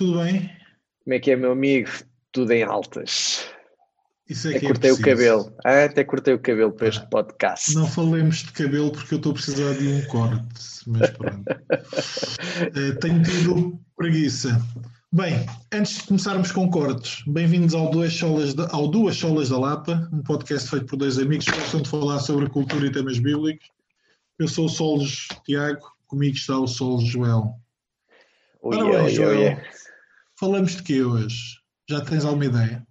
Tudo bem? Como é que é, meu amigo? Tudo em altas. Isso é até que cortei é o cabelo. Ah, até cortei o cabelo para este podcast. Não falemos de cabelo porque eu estou a precisar de um corte, mas pronto. uh, tenho tido preguiça. Bem, antes de começarmos com cortes, bem-vindos ao Duas, Solas da, ao Duas Solas da Lapa, um podcast feito por dois amigos que gostam de falar sobre cultura e temas bíblicos. Eu sou o Solos Tiago, comigo está o Solos Joel. Ora bem, ui, Joel, ui. Falamos de quê hoje? Já tens alguma ideia?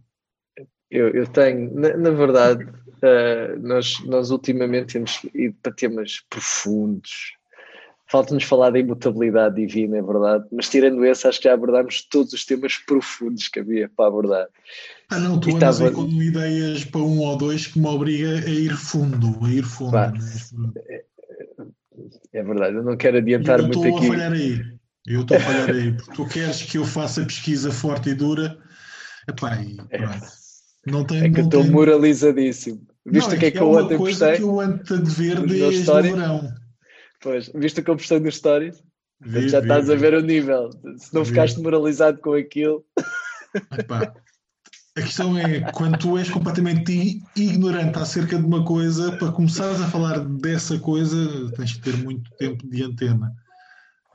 Eu, eu tenho, na, na verdade, uh, nós, nós ultimamente temos ido para temas profundos. Falta-nos falar da imutabilidade divina, é verdade, mas tirando esse, acho que já abordámos todos os temas profundos que havia para abordar. Ah, não, tu andas estava- com ideias para um ou dois que me obriga a ir fundo, a ir fundo. Mas pronto. É verdade, eu não quero adiantar eu muito estou a aqui. falhar aí. Eu estou a falhar aí. Porque tu queres que eu faça pesquisa forte e dura. Epá, e pronto. Não tem, É que eu estou tem- moralizadíssimo. Viste Não, o que é que é eu uma ontem coisa postei? que eu ando a dever Nos meus desde stories? verão. Pois, viste o que eu postei nos stories? Vi, já vi, estás a vi. ver o nível. Se não ficaste moralizado com aquilo, Epá, A questão é, quando tu és completamente ignorante acerca de uma coisa, para começares a falar dessa coisa, tens que ter muito tempo de antena.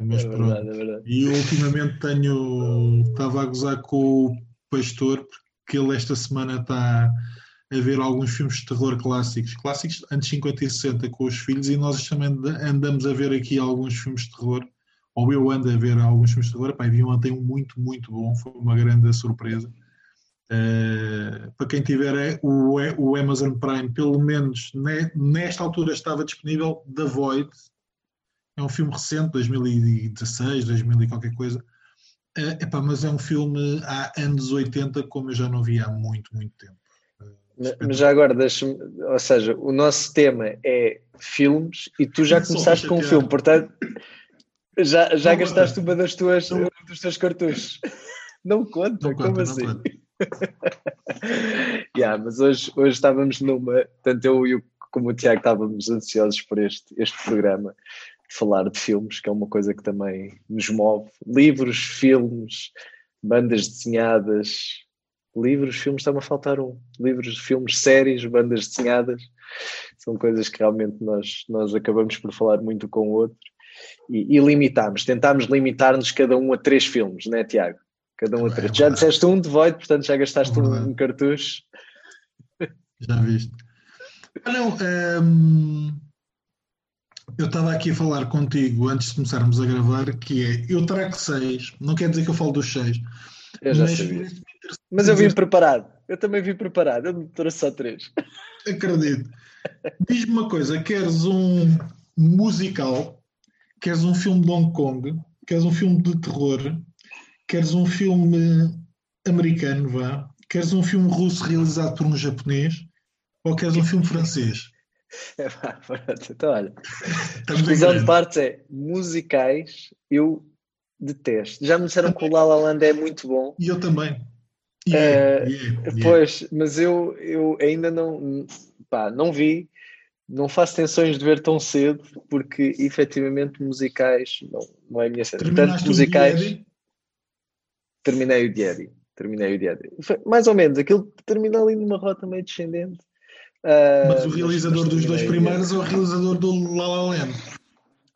Mas é pronto. verdade, é verdade. E ultimamente tenho. Estava a gozar com o pastor, porque ele esta semana está a ver alguns filmes de terror clássicos, clássicos antes 50 e 60 com os filhos, e nós também andamos a ver aqui alguns filmes de terror, ou eu ando a ver alguns filmes de terror. E vi ontem um muito, muito bom, foi uma grande surpresa. Uh, para quem tiver é, o, o Amazon Prime, pelo menos ne- nesta altura estava disponível The Void, é um filme recente, 2016, 2000 e qualquer coisa. Eh, epá, mas é um filme há anos 80, como eu já não vi há muito, muito tempo. Mas- Mas já agora, deixa-me. Ou seja, o nosso tema é filmes e tu já começaste com um filme, portanto, já, já Não gastaste uma das tuas, Não- dos teus cartuchos. Não conta, Não como conta, assim? não conta. Yeah, mas hoje, hoje estávamos numa, tanto eu e o, como o Tiago estávamos ansiosos por este, este programa, falar de filmes, que é uma coisa que também nos move. Livros, filmes, bandas desenhadas. Livros, filmes, está-me a faltar um. Livros, filmes, séries, bandas desenhadas. São coisas que realmente nós, nós acabamos por falar muito com o outro. E, e limitámos, tentámos limitar-nos cada um a três filmes, não é, Tiago? Cada um a É três. Já verdade. disseste um de Void, portanto já gastaste É um, um cartucho. Já viste? Ah, não, ehm, eu estava aqui a falar contigo antes de começarmos a gravar, que é, eu trago seis, não quer dizer que eu falo dos seis, Eu já mas sabia. Mas eu vim preparado. Eu também vim preparado. Eu me trouxe só três. acredito. Diz-me uma coisa, queres um musical, queres um filme de Hong Kong, queres um filme de terror, queres um filme americano, vá, queres um filme russo realizado por um japonês, ou queres um filme francês? É, pronto. Então, olha, exclusão partes é musicais, eu detesto. Já me disseram que o La La Land é muito bom. E eu também. E é, Eh, e é, e é. Pois, mas eu, eu ainda não, pá, não vi, não faço tensões de ver tão cedo, porque efetivamente musicais não, não é a minha cena. Portanto, musicais, terminei o Diário. Terminei o. Foi Mais ou menos, aquilo termina ali numa rota meio descendente. Ah, Mas o realizador dos dois o primeiros é o realizador do La La Land.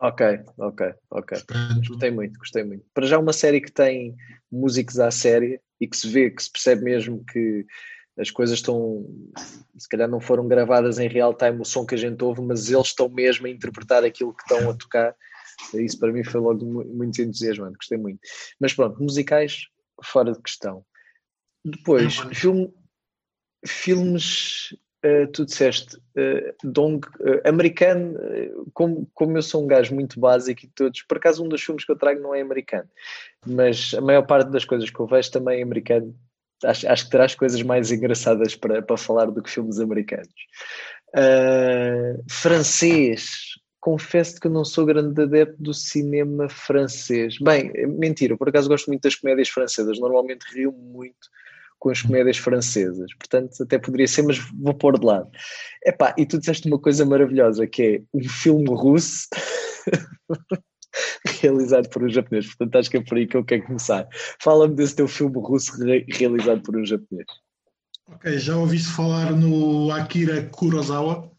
Ok, ok, ok. Portanto, Gostei muito, gostei muito. Para já uma série que tem músicos à série e que se vê, que se percebe mesmo que as coisas estão, se calhar não foram gravadas em real time o som que a gente ouve, mas eles estão mesmo a interpretar aquilo que estão a tocar. Isso para mim foi logo mu- muito entusiasmante, gostei muito. Mas pronto, musicais fora de questão. Depois, É, filme, filmes, eh, tu disseste, eh, dong, eh, americano, como, como eu sou um gajo muito básico e todos, por acaso um dos filmes que eu trago não é americano, mas a maior parte das coisas que eu vejo também é americano. Acho, acho que terás coisas mais engraçadas para, para falar do que filmes americanos. Francês, confesso que não sou grande adepto do cinema francês. Bem, mentira, por acaso gosto muito das comédias francesas, normalmente rio muito com as comédias francesas, portanto até poderia ser, mas vou pôr de lado. Epá, e tu disseste uma coisa maravilhosa que é um filme russo realizado por um japonês. Portanto, acho que é por aí que eu quero começar. Fala-me desse teu filme russo re realizado por um japonês. Ok, já ouviste falar no Akira Kurosawa?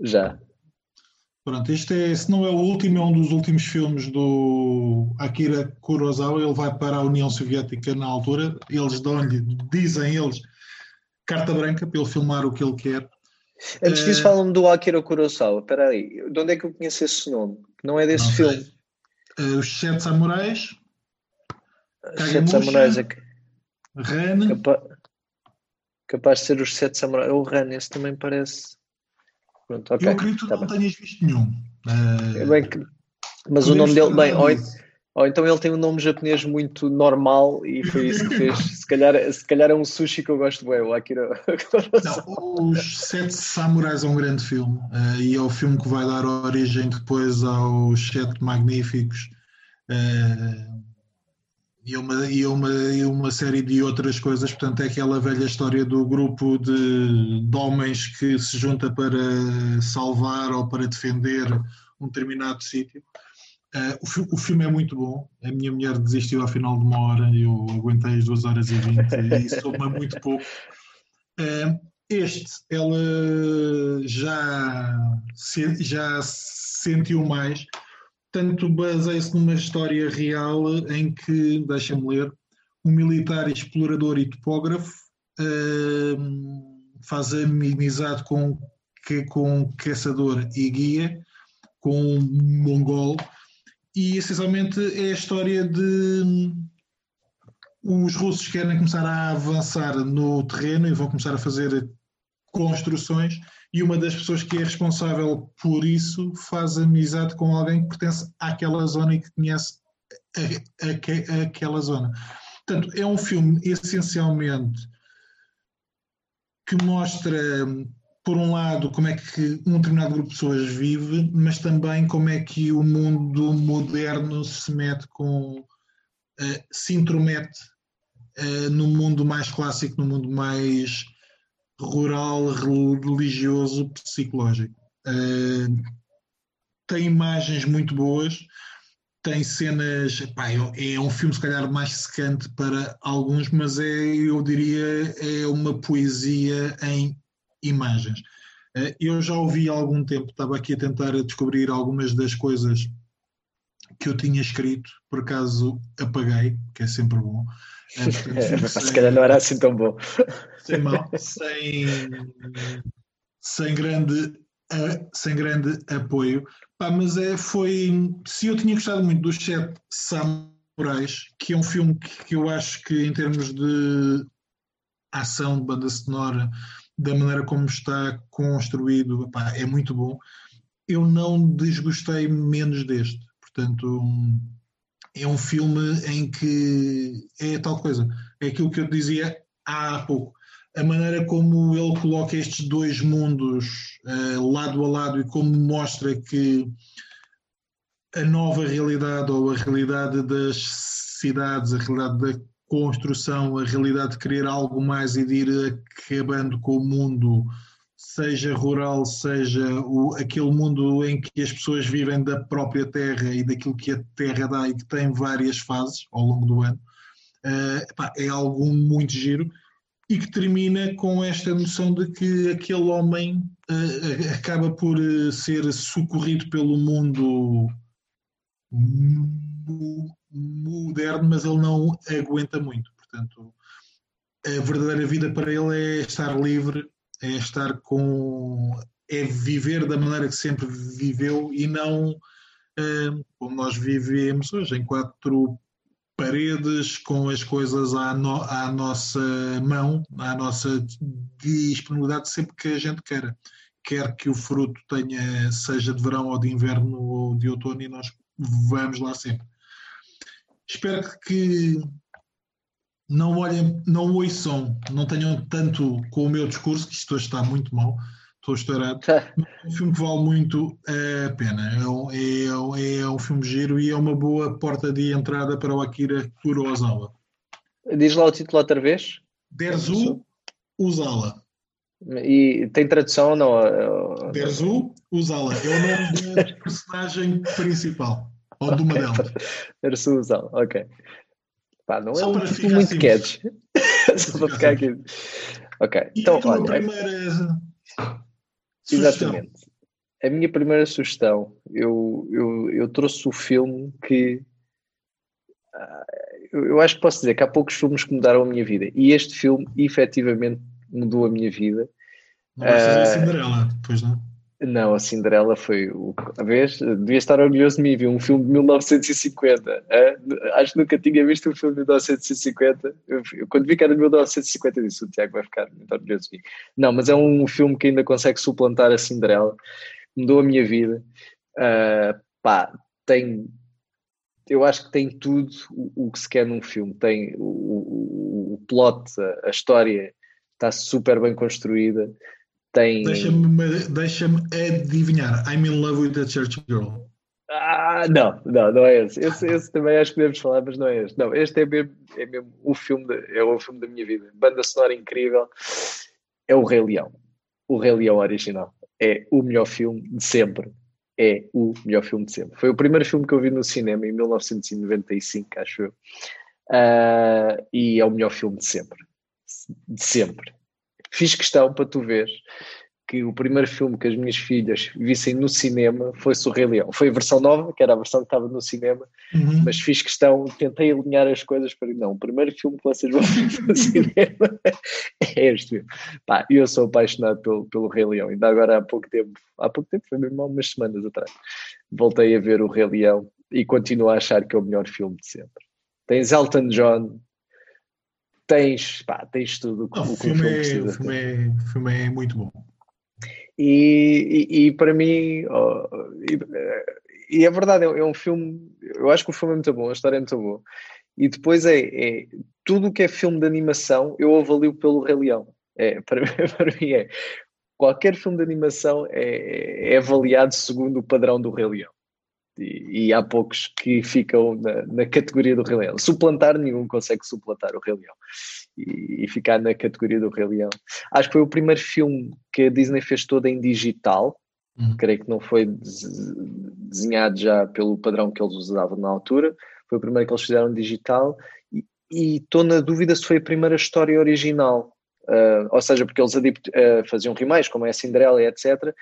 Já. Pronto, este é, se não é o último, é um dos últimos filmes do Akira Kurosawa. Ele vai para a União Soviética na altura. Eles dão-lhe, dizem eles, carta branca para ele filmar o que ele quer. Antes disso, uh, falam-me do Akira Kurosawa. Espera aí, de onde é que eu conheço esse nome? Não é desse não filme? Uh, os Sete Samurais. Os Sete Samurais é que. Ren. Capa... Capaz de ser os Sete Samurais. O Ren, esse também parece. Pronto, okay, eu acredito que tá não bem. tenhas visto nenhum. Uh, bem que... Mas o nome dele, bem, ou, ou, então ele tem um nome japonês muito normal e foi isso que fez. se, calhar, se calhar é um sushi que eu gosto bem, o Akira. Não, os Sete Samurais é um grande filme uh, e é o filme que vai dar origem depois aos Sete Magníficos. Uh, e uma, e, uma, e uma série de outras coisas. Portanto, é aquela velha história do grupo de, de homens que se junta para salvar ou para defender um determinado sítio. Uh, o, o, filme é muito bom. A minha mulher desistiu ao final de uma hora e eu aguentei as duas horas e vinte e soube muito pouco. Uh, este, ela já, já sentiu mais tanto baseia-se numa história real em que, deixa-me ler, um militar explorador e topógrafo uh, faz amizade com, com caçador e guia, com um mongol, e essencialmente é a história de os russos querem começar a avançar no terreno e vão começar a fazer construções e uma das pessoas que é responsável por isso faz amizade com alguém que pertence àquela zona e que conhece a, a, a, aquela zona. Portanto, é um filme essencialmente que mostra, por um lado, como é que um determinado grupo de pessoas vive, mas também como é que o mundo moderno se mete com. Uh, se intromete uh, no mundo mais clássico, no mundo mais rural, religioso, psicológico. Uh, tem imagens muito boas, tem cenas. Pá, é, é um filme, se calhar, mais secante para alguns, mas é, eu diria, é uma poesia em imagens. Uh, eu já ouvi há algum tempo, estava aqui a tentar descobrir algumas das coisas que eu tinha escrito, por acaso apaguei, que é sempre bom. É, se calhar não era assim tão bom. Sem, mal, sem, sem, grande, sem grande apoio. Pá, mas é, foi. Se eu tinha gostado muito dos Sete Samurais, que é um filme que, que eu acho que, em termos de ação, de banda sonora, da maneira como está construído, pá, é muito bom. Eu não desgostei menos deste. Portanto, é um filme em que é tal coisa. É aquilo que eu dizia há pouco. A maneira como ele coloca estes dois mundos uh, lado a lado e como mostra que a nova realidade ou a realidade das cidades, a realidade da construção, a realidade de querer algo mais e de ir acabando com o mundo seja rural, seja o, aquele mundo em que as pessoas vivem da própria terra e daquilo que a terra dá e que tem várias fases ao longo do ano, uh, é algo muito giro e que termina com esta noção de que aquele homem uh, acaba por uh, ser socorrido pelo mundo moderno, mas ele não aguenta muito. Portanto, a verdadeira vida para ele é estar livre é estar com. é viver da maneira que sempre viveu e não uh, como nós vivemos hoje, em quatro paredes, com as coisas à, no, à nossa mão, à nossa disponibilidade, sempre que a gente queira. Quer que o fruto tenha, seja de verão ou de inverno ou de outono, e nós vamos lá sempre. Espero que não olhem, não ouçam, não tenham tanto com o meu discurso, que isto hoje está muito mal, estou estourado. É um filme que vale muito a pena. É, é, é um filme giro e é uma boa porta de entrada para o Akira Kurosawa. Diz lá o título outra vez. Derzu Uzala. E tem tradução ou não? Derzu Uzala. É o nome da personagem principal. Ou de uma Ok, delas. Era solução, ok. Pá, não é Só um para título ficar muito simples. catchy. Só para ficar aqui. Ok, E então olha, primeira sugestão? exatamente. A minha primeira sugestão, eu, eu, eu trouxe o filme que ah, eu, eu acho que posso dizer que há poucos filmes que mudaram a minha vida e este filme efetivamente mudou a minha vida. Não vais fazer a Cinderela, pois não? Não, a Cinderela foi o. A vez, devia estar orgulhoso de mim, vi um filme de 1950. ah, Acho que nunca tinha visto um filme de 1950. Eu, quando vi que era de 1950, eu disse: o Tiago vai ficar muito orgulhoso de mim. Não, mas é um filme que ainda consegue suplantar a Cinderela. Mudou a minha vida. Ah, pá, tem. Eu acho que tem tudo o, o que se quer num filme. Tem o, o, o plot, a, a história está super bem construída. Tem. Deixa-me deixa adivinhar. I'm in love with the church girl. Ah, não, não, não é esse. esse. Esse também acho que podemos falar, mas não é este. Não, este é mesmo, é mesmo o filme, de- é o filme da minha vida. Banda sonora incrível. É o Rei Leão. O Rei Leão original. É o melhor filme de sempre. É o melhor filme de sempre. Foi o primeiro filme que eu vi no cinema em 1995, acho eu. Ah, e é o melhor filme de sempre. De sempre. Fiz questão para tu ver que o primeiro filme que as minhas filhas vissem no cinema foi o Rei Leão. Foi a versão nova, que era a versão que estava no cinema, Uhum. mas fiz questão, tentei alinhar as coisas para não, o primeiro filme que vocês vão ver no cinema é este. Pá, eu sou apaixonado pelo, pelo Rei Leão, ainda agora há pouco tempo, há pouco tempo, foi mesmo há umas semanas atrás, voltei a ver o Rei Leão e continuo a achar que é o melhor filme de sempre. Tens Elton John, tens, pá, tens tudo o que, Não, o que filme é, o, filme é, o filme é muito bom. E, e, e para mim, oh, e, e é verdade, é, é um filme. Eu acho que o filme é muito bom, a história é muito boa. E depois é, é tudo o que é filme de animação, eu avalio pelo Rei Leão. É, para, para mim é qualquer filme de animação é, é avaliado segundo o padrão do Rei Leão. E, e há poucos que ficam na, na categoria do Rei Leão. Suplantar, nenhum consegue suplantar o Rei Leão. E, e ficar na categoria do Rei Leão. Acho que foi o primeiro filme que a Disney fez todo em digital. Uhum. Creio que não foi des- desenhado já pelo padrão que eles usavam na altura. Foi o primeiro que eles fizeram digital. E- estou na dúvida se foi a primeira história original. Ah, ou seja, porque eles ah, faziam remakes, como é a Cinderela e etc.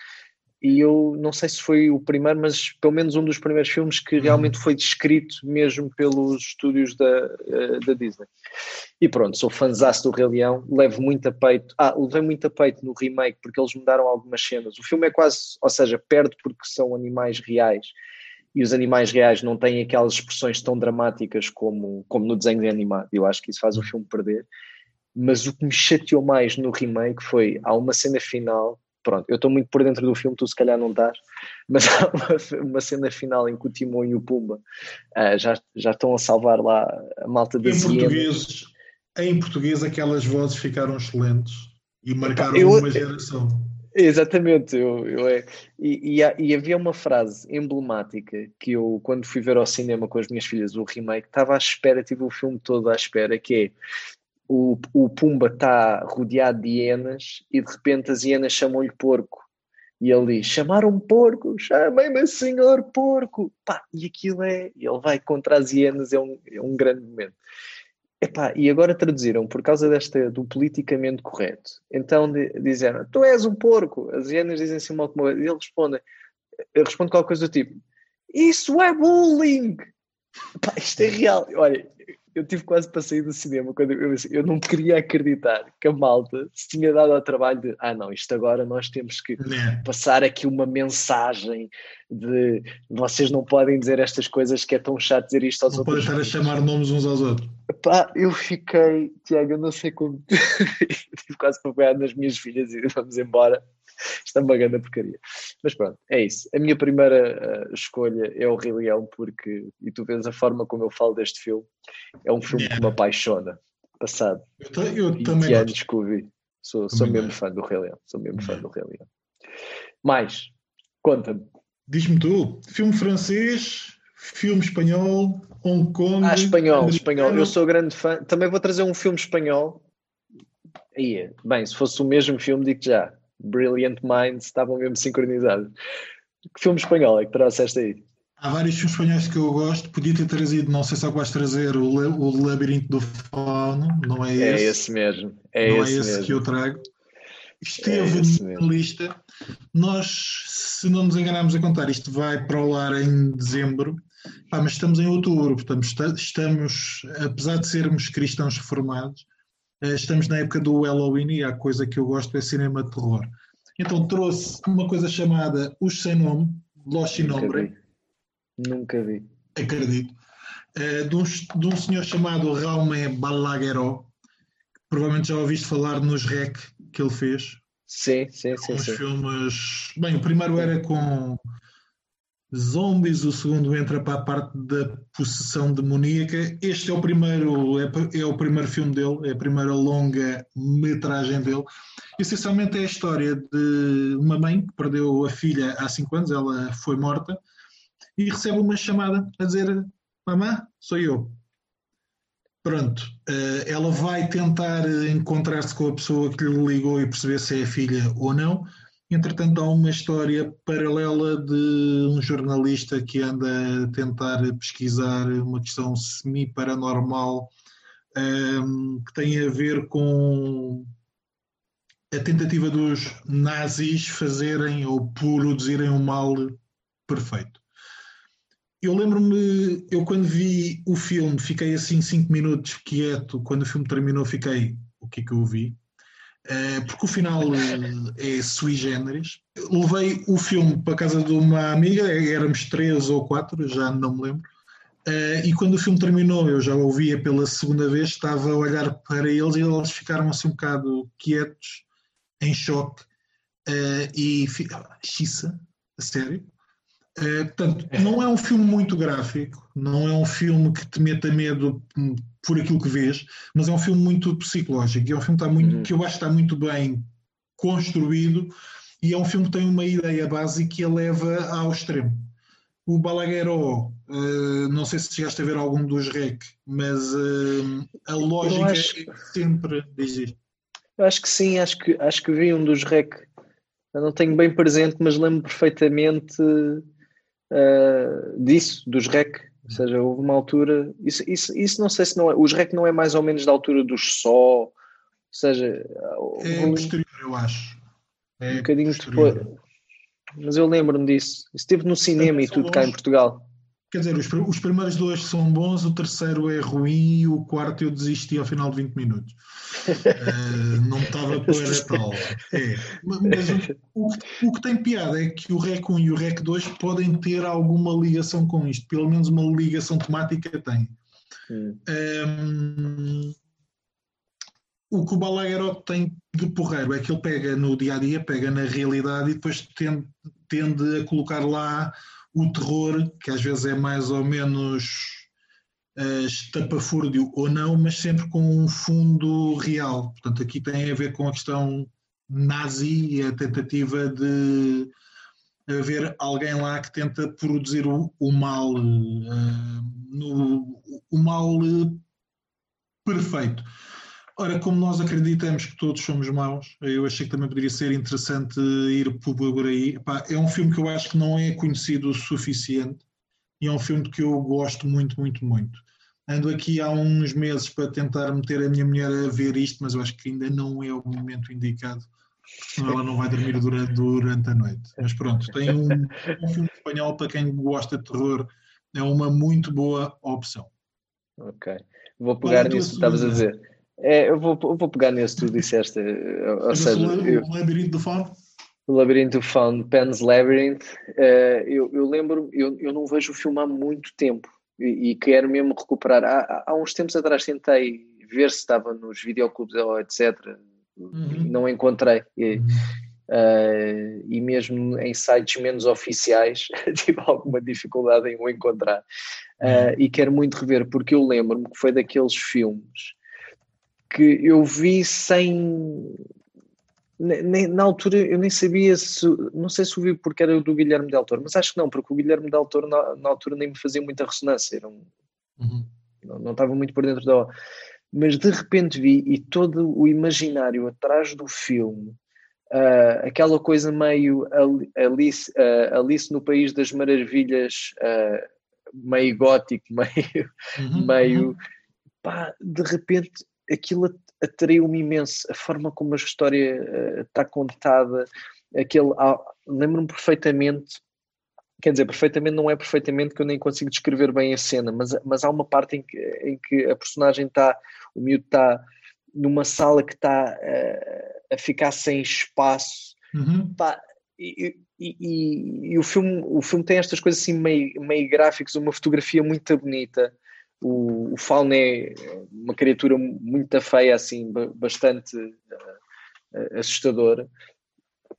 E eu não sei se foi o primeiro, mas pelo menos um dos primeiros filmes que realmente foi descrito mesmo pelos estúdios da, ah, da Disney. E pronto, sou fanzaço do Rei Leão, levo muito a peito. Ah, levei muito a peito no remake porque eles mudaram algumas cenas. O filme é quase, ou seja, perde porque são animais reais e os animais reais não têm aquelas expressões tão dramáticas como, como no desenho animado. Eu acho que isso faz o filme perder. Mas o que me chateou mais no remake foi há uma cena final. Pronto, eu estou muito por dentro do filme, tu se calhar não estás, mas há uma, uma cena final em que o Timão e o Pumba ah, já, já estão a salvar lá a malta da Em Siena. português, em português, aquelas vozes ficaram excelentes e marcaram eu- uma geração. Exatamente, eu, eu é. E, e, e havia uma frase emblemática que eu, quando fui ver ao cinema com as minhas filhas o remake, estava à espera, tive o filme todo à espera, que é o, o Pumba está rodeado de hienas e de repente as hienas chamam-lhe porco. E ele diz: chamaram porco, chamem-me senhor porco. Pá, e aquilo é. Ele vai contra as hienas, é um, é um grande momento. Epá, e agora traduziram por causa desta do politicamente correto. Então di- disseram: Tu és um porco. As hienas dizem assim mal como e ele responde, responde qualquer coisa do tipo: Isso é bullying! Pá, isto é real. Olha, eu tive quase para sair do cinema quando eu, eu não queria acreditar que a malta se tinha dado ao trabalho de ah não, isto agora nós temos que Né? passar aqui uma mensagem de vocês não podem dizer estas coisas que é tão chato dizer isto aos Não podem outros. estar a chamar nomes uns aos outros. Pá, eu fiquei, Tiago, eu não sei como. Tive quase para pegar nas minhas filhas e vamos embora. Isto é uma grande porcaria. Mas pronto, é isso. A minha primeira uh, escolha é o Rei Leão, porque, e tu vês a forma como eu falo deste filme, é um filme que me apaixona. Passado Eu, ta- eu 20 também anos que. Sou, sou mesmo fã do Rei Leão. Sou mesmo fã do Rei Leão. Mais, conta-me. Diz-me tu, filme francês, filme espanhol, Hong Kong. Ah, espanhol, espanhol. Eu sou grande fã. Também vou trazer um filme espanhol. Ia, bem, se fosse o mesmo filme, digo já. Brilliant Minds estavam mesmo sincronizados. Que filme espanhol é que trouxeste aí? Há vários filmes espanhóis que eu gosto. Podia ter trazido, não sei se vais trazer, o, o Labirinto do Fauno. Não é, é esse. É esse mesmo. É não esse é esse mesmo. que eu trago. Esteve é na lista. Nós, se não nos enganarmos a contar, isto vai para o ar em dezembro. Pá, mas estamos em outubro, portanto, estamos, apesar de sermos cristãos reformados, estamos na época do Halloween e a coisa que eu gosto é cinema de terror. Então trouxe uma coisa chamada Os Sem Nome, Los Sin Nombre. Nunca vi. Acredito. Uh, de, um, de, um, senhor chamado Raume Balagueró, que provavelmente já ouviste falar nos REC que ele fez. Sim, sim, sim. Uns filmes. Bem, o primeiro era com zombies, o segundo entra para a parte da possessão demoníaca. Este é o primeiro, é, é o primeiro filme dele, é a primeira longa metragem dele. Essencialmente é a história de uma mãe que perdeu a filha há 5 anos, ela foi morta, e recebe uma chamada a dizer: Mamã, sou eu. Pronto, eh, ela vai tentar encontrar-se com a pessoa que lhe ligou e perceber se é a filha ou não. Entretanto, há uma história paralela de um jornalista que anda a tentar pesquisar uma questão semi-paranormal um, ehm, que tem a ver com a tentativa dos nazis fazerem ou produzirem um mal perfeito. Eu lembro-me, eu quando vi o filme, fiquei assim cinco minutos quieto. Quando o filme terminou, fiquei, o que é que eu vi? Uh, porque o final é sui generis. Levei o filme para casa de uma amiga, éramos três ou quatro, já não me lembro. Uh, e quando o filme terminou, eu já o ouvia pela segunda vez, estava a olhar para eles e eles ficaram assim um bocado quietos, em choque. E. Xissa, a sério? Uh, portanto, não é um filme muito gráfico, não é um filme que te meta medo por aquilo que vês, mas é um filme muito psicológico. É um filme que, está muito, uhum. que eu acho que está muito bem construído e é um filme que tem uma ideia básica que a leva ao extremo. O Balagueró, uh, não sei se chegaste a ver algum dos REC, mas uh, a lógica acho... é sempre. Diz eu acho que sim, acho que, acho que vi um dos REC. Eu não tenho bem presente, mas lembro perfeitamente uh, disso, dos REC. Ou seja, houve uma altura. Isso, isso, isso não sei se não é. Os REC não é mais ou menos da altura dos só. Ou seja. É posterior, eu acho. É um bocadinho posterior. depois. Mas eu lembro-me disso. Esteve no cinema e tudo cá em Portugal. Quer dizer, os, os, primeiros dois são bons, o terceiro é ruim e o quarto eu desisti ao final de 20 minutos. uh, não estava para tal. É. Mas o, o, que tem piada é que o REC 1 e o REC 2 podem ter alguma ligação com isto, pelo menos uma ligação temática tem. Um, ehm, o que o Balagueró tem de porreiro é que ele pega no dia a dia, pega na realidade e depois tende, tende a colocar lá o terror, que às vezes é mais ou menos uh, estapafúrdio ou não, mas sempre com um fundo real. Portanto, aqui tem a ver com a questão nazi e a tentativa de haver alguém lá que tenta produzir o, o mal, uh, no, o mal uh, perfeito. Ora, como nós acreditamos que todos somos maus, eu achei que também poderia ser interessante ir por aí. é um filme que eu acho que não é conhecido o suficiente e é um filme que eu gosto muito, muito, muito. Ando aqui há uns meses para tentar meter a minha mulher a ver isto, mas eu acho que ainda não é o momento indicado, senão ela não vai dormir durante, durante a noite. Mas pronto, tem um, um filme espanhol para quem gosta de terror, é uma muito boa opção. Ok, vou pegar nisso que estavas a dizer. É, eu vou, eu vou pegar nisso que tu disseste. Eh, ou seja, o, eu, o Labirinto do Fauno? O Labirinto do Fauno, Pan's Labyrinth. Uh, eu, eu lembro, eu, eu não vejo o filme há muito tempo e, e quero mesmo recuperar. Há, há, uns tempos atrás tentei ver se estava nos videoclubes ou etc. Uhum. Não encontrei. E, uh, e mesmo em sites menos oficiais tive alguma dificuldade em o encontrar. Uh, e quero muito rever, porque eu lembro-me que foi daqueles filmes que eu vi sem. Na altura eu nem sabia se. Não sei se o vi porque era do Guilherme Del Toro, mas acho que não, porque o Guilherme Del Toro na, na altura nem me fazia muita ressonância. Era um, uhum. não, não estava muito por dentro da. Mas de repente vi e todo o imaginário atrás do filme uh, aquela coisa meio Alice, uh, Alice no País das Maravilhas, uh, meio gótico, meio. Uhum, meio uhum. Pá, de repente aquilo atraiu-me imenso, a forma como a história está contada, aquele. Ah, lembro-me perfeitamente quer dizer, perfeitamente não é perfeitamente que eu nem consigo descrever bem a cena, mas, mas há uma parte em que, em que a personagem está, o miúdo está numa sala que está uh, a ficar sem espaço. Uhum. Pá, e, e, e, e, o, filme, o filme tem estas coisas assim meio, meio gráficas, uma fotografia muito bonita. O, o Fauna é uma criatura muito feia, assim, bastante uh, assustadora.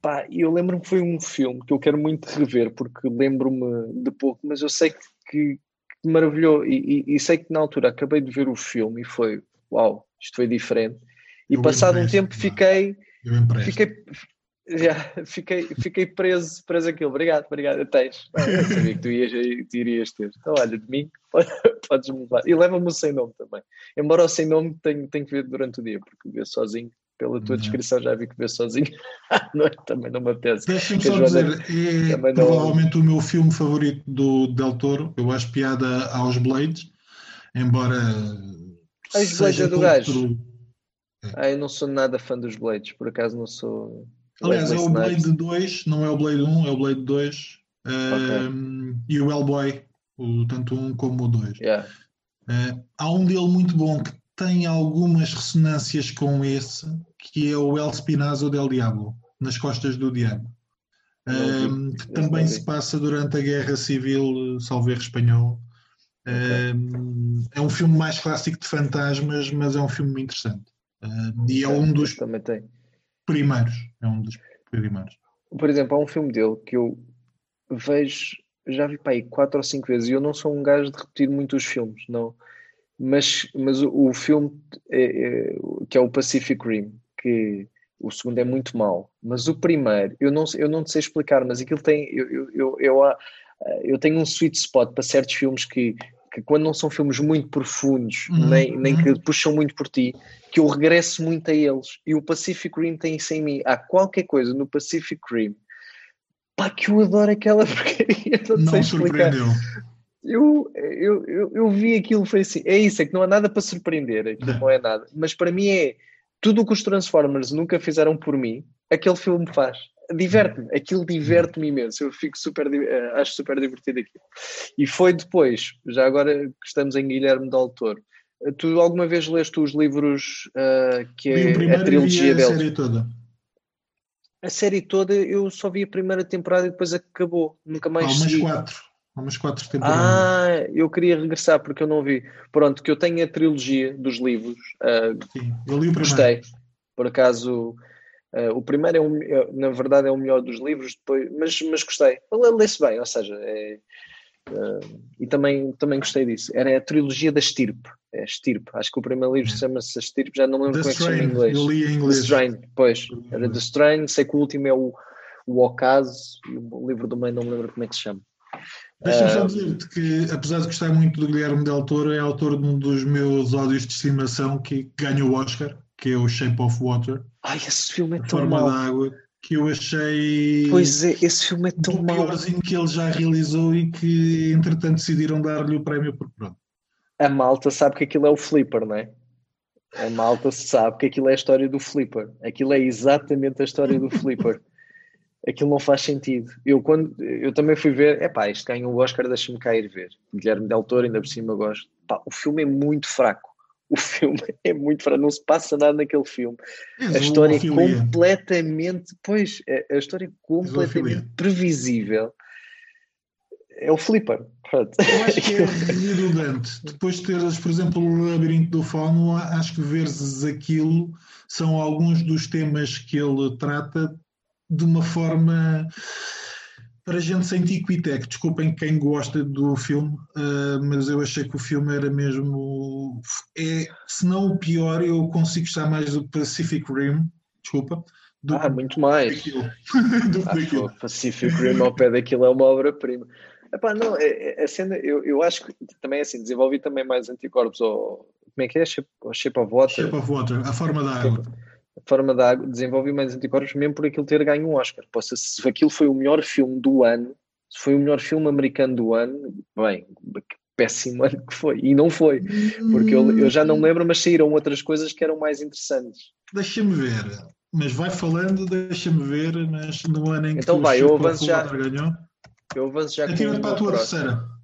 Pá, eu lembro-me que foi um filme que eu quero muito rever, porque lembro-me de pouco, mas eu sei que, que, que maravilhou. E, e, e, sei que na altura acabei de ver o filme e foi uau, isto foi diferente. E eu passado um tempo fiquei. Fiquei, já, fiquei, fiquei preso, preso aquilo. Obrigado, obrigado. Tens. Eu sabia que tu, ias, tu irias ter. Então, olha, de mim, podes mudar. E leva-me o sem nome também. Embora o sem nome tenho, tenho que ver durante o dia, porque ver sozinho pela tua descrição já vi que vê sozinho. não, também não me apetece. Deixa-me só dizer, é provavelmente não... o meu filme favorito do Del Toro. Eu acho piada aos Blades, embora. As Blades é do gajo. É. Ah, eu não sou nada fã dos Blades, por acaso não sou. Aliás, é o Blade 2, não é o Blade 1, é o Blade 2. Okay. Um, e o Hellboy, o, tanto um como o 2. Yeah. Uh, há um dele muito bom que tem algumas ressonâncias com esse, que é o El Spinazo del Diablo, nas costas do diabo. Um, que também se passa durante a Guerra Civil Salveiro Espanhol. Okay. Um, é um filme mais clássico de fantasmas, mas é um filme interessante. Um, e é um dos primeiros. É um dos primeiros. Por exemplo, há um filme dele que eu vejo, já vi para aí quatro ou cinco vezes, e eu não sou um gajo de repetir muitos filmes, não mas, mas o, o filme é, é, que é o Pacific Rim, que o segundo é muito mau, mas o primeiro, eu não, eu não sei explicar, mas aquilo tem, eu, eu, eu, eu, eu tenho um sweet spot para certos filmes que, que quando não são filmes muito profundos, uhum, nem, nem uhum. que puxam muito por ti, que eu regresso muito a eles, e o Pacific Rim tem isso em mim, há qualquer coisa no Pacific Rim, pá, que eu adoro aquela porcaria, não, não sei explicar. Surpreendeu eu, eu, eu, eu, vi aquilo, foi assim, é isso, é que não há nada para surpreender, aquilo não, não é nada, mas para mim é tudo o que os Transformers nunca fizeram por mim, aquele filme faz. Diverte-me, aquilo diverte-me imenso, eu fico super, eh, acho super divertido aquilo. E foi depois, já agora que estamos em Guilherme Del Toro, eh, tu alguma vez leste os livros uh, que é a trilogia dele? A série toda. A série toda eu só vi a primeira temporada e depois acabou, nunca mais. Há umas quatro. Há umas quatro temporadas. Ah, eu queria regressar porque eu não vi. Pronto, que eu tenho a trilogia dos livros. Uh, Sim, eu li o primeiro. Gostei. Por acaso, uh, o primeiro é, um, é, na verdade, é o melhor dos livros, depois, mas, mas gostei. Lê-se bem, ou seja, é, uh, e também, também gostei disso. Era a trilogia da Estirpe. É Estirpe. Acho que o primeiro livro chama-se Estirpe, já não lembro The como Strain. é que chama em inglês. Eu li em inglês. The Strain, pois. Era The Strain, sei que o último é o, o Ocaso, e o livro do meio não me lembro como é que se chama. Deixa-me só dizer-te que, apesar de gostar muito do Guilherme Del Toro, é autor de um dos meus ódios de estimação que ganhou o Oscar, que é o Shape of Water. Ai, esse filme é tão mau. água, que eu achei. Pois é, esse filme é tão mau. O piorzinho que ele já realizou e que, entretanto, decidiram dar-lhe o prémio por pronto. A malta sabe que aquilo é o Flipper, não é? A malta sabe que aquilo é a história do Flipper. Aquilo é exatamente a história do Flipper aquilo não faz sentido. Eu, quando, eu também fui ver, é pá, isto ganha o Oscar, deixa-me cair ver. Guilherme Del Toro, ainda por cima gosto. Pá, o filme é muito fraco. O filme é muito fraco, não se passa nada naquele filme. a história é completamente, pois, é, a história é completamente previsível. É o Flipper. Pronto. Eu acho que é redundante. Depois de teres, por exemplo, o Labirinto do Fauno, acho que veres aquilo são alguns dos temas que ele trata de uma forma para gente sem tico e teco. Desculpem quem gosta do filme, uh, mas eu achei que o filme era mesmo. É, se não o pior, eu consigo gostar mais do Pacific Rim, desculpa. Do, ah, muito mais. do o Pacific Rim ao pé daquilo é uma obra-prima. Epá, não, é, é, a cena, eu, eu acho que também é assim, desenvolvi também mais anticorpos, ou como é que é? Shape, shape of Water. Shape of Water, a forma da água. a forma da água, desenvolve mais anticorpos mesmo por aquilo ter ganho um Oscar. Posso, se aquilo foi o melhor filme do ano, se foi o melhor filme americano do ano, bem, que péssimo ano que foi. E não foi, porque eu, eu já não me lembro, mas saíram outras coisas que eram mais interessantes. Deixa-me ver, mas vai falando, deixa-me ver, mas no ano em que então, vai, eu avanço já, ganhou. Eu avanço já com para a tua terceira.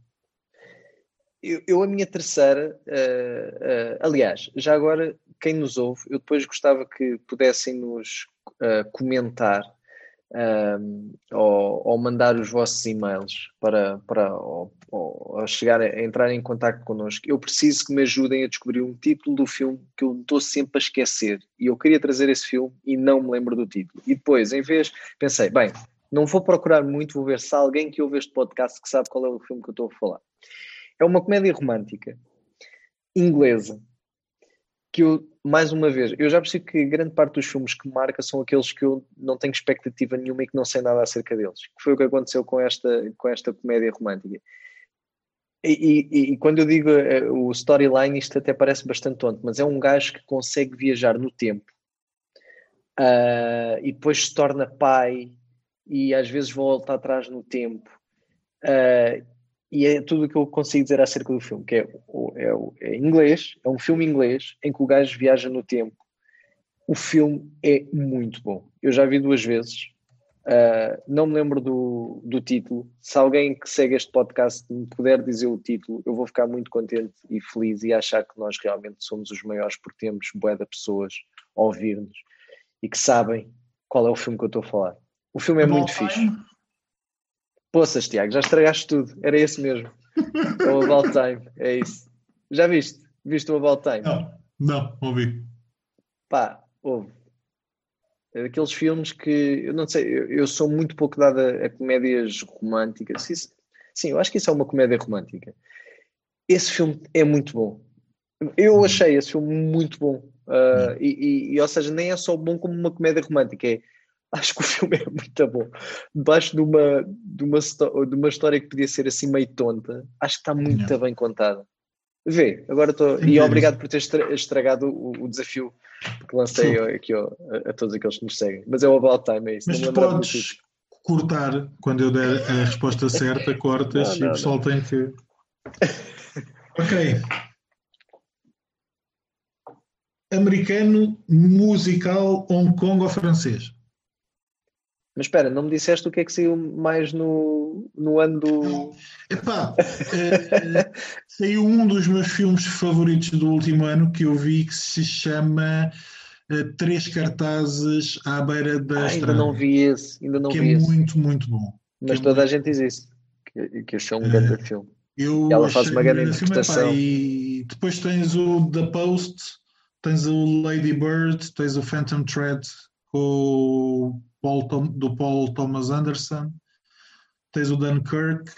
Eu, eu, a minha terceira, uh, uh, aliás, já agora, quem nos ouve, eu depois gostava que pudessem nos uh, comentar ou, ou, mandar os vossos e-mails para, para ou, ou chegar a, a entrar em contato connosco. Eu preciso que me ajudem a descobrir um título do filme que eu estou sempre a esquecer. E eu queria trazer esse filme e não me lembro do título. E depois, em vez, pensei, bem, não vou procurar muito, vou ver se há alguém que ouve este podcast que sabe qual é o filme que eu estou a falar. É uma comédia romântica inglesa que eu, mais uma vez, eu já percebi que grande parte dos filmes que marca são aqueles que eu não tenho expectativa nenhuma e que não sei nada acerca deles. Que foi o que aconteceu com esta, com esta comédia romântica. E, e, e quando eu digo uh, o storyline, isto até parece bastante tonto, mas é um gajo que consegue viajar no tempo uh, e depois se torna pai e às vezes volta atrás no tempo. Uh, e é tudo o que eu consigo dizer acerca do filme, que é, é, é inglês, é um filme inglês em que o gajo viaja no tempo. O filme é muito bom. Eu já vi duas vezes. Uh, não me lembro do, do título. Se alguém que segue este podcast me puder dizer o título, eu vou ficar muito contente e feliz e achar que nós realmente somos os maiores porque temos bué de pessoas a ouvir-nos e que sabem qual é o filme que eu estou a falar. O filme é muito fixe. Poças, Tiago, já estragaste tudo. Era esse mesmo. É o About Time, é isso. Já viste? Viste o About Time? Não, não, ouvi. Pá, houve. É daqueles filmes que, eu não sei, eu, eu sou muito pouco dado a, comédias românticas. Sim, sim, eu acho que isso é uma comédia romântica. Esse filme é muito bom. Eu uhum. achei esse filme muito bom. Uh, e, e, e, ou seja, nem é só bom como uma comédia romântica, é acho que o filme é muito bom. Debaixo de uma, de uma, de uma história que podia ser assim meio tonta, acho que está muito Não. bem contada. Vê, agora estou. E obrigado por ter estragado o, o desafio que lancei aqui ó, a, a, todos aqueles que nos seguem. Mas é o About Time, é isso. Mas tu podes cortar quando eu der a resposta certa, cortas não, não, e o pessoal não. tem que. ok. Americano, musical, Hong Kong ou francês? Mas espera, não me disseste o que é que saiu mais no, no ano do. Epá, é, saiu um dos meus filmes favoritos do último ano que eu vi que se chama é, Três Cartazes à Beira da ah, Estrada. Ainda não vi esse, ainda não que vi é esse. muito, muito bom. Mas toda muito... a gente diz isso, que, que achou um grande filme. Eu e ela faz uma grande interpretação. Filme, e depois tens o The Post, tens o Lady Bird, tens o Phantom Thread com Paul Tom, do Paul Thomas Anderson, tens o Dunkirk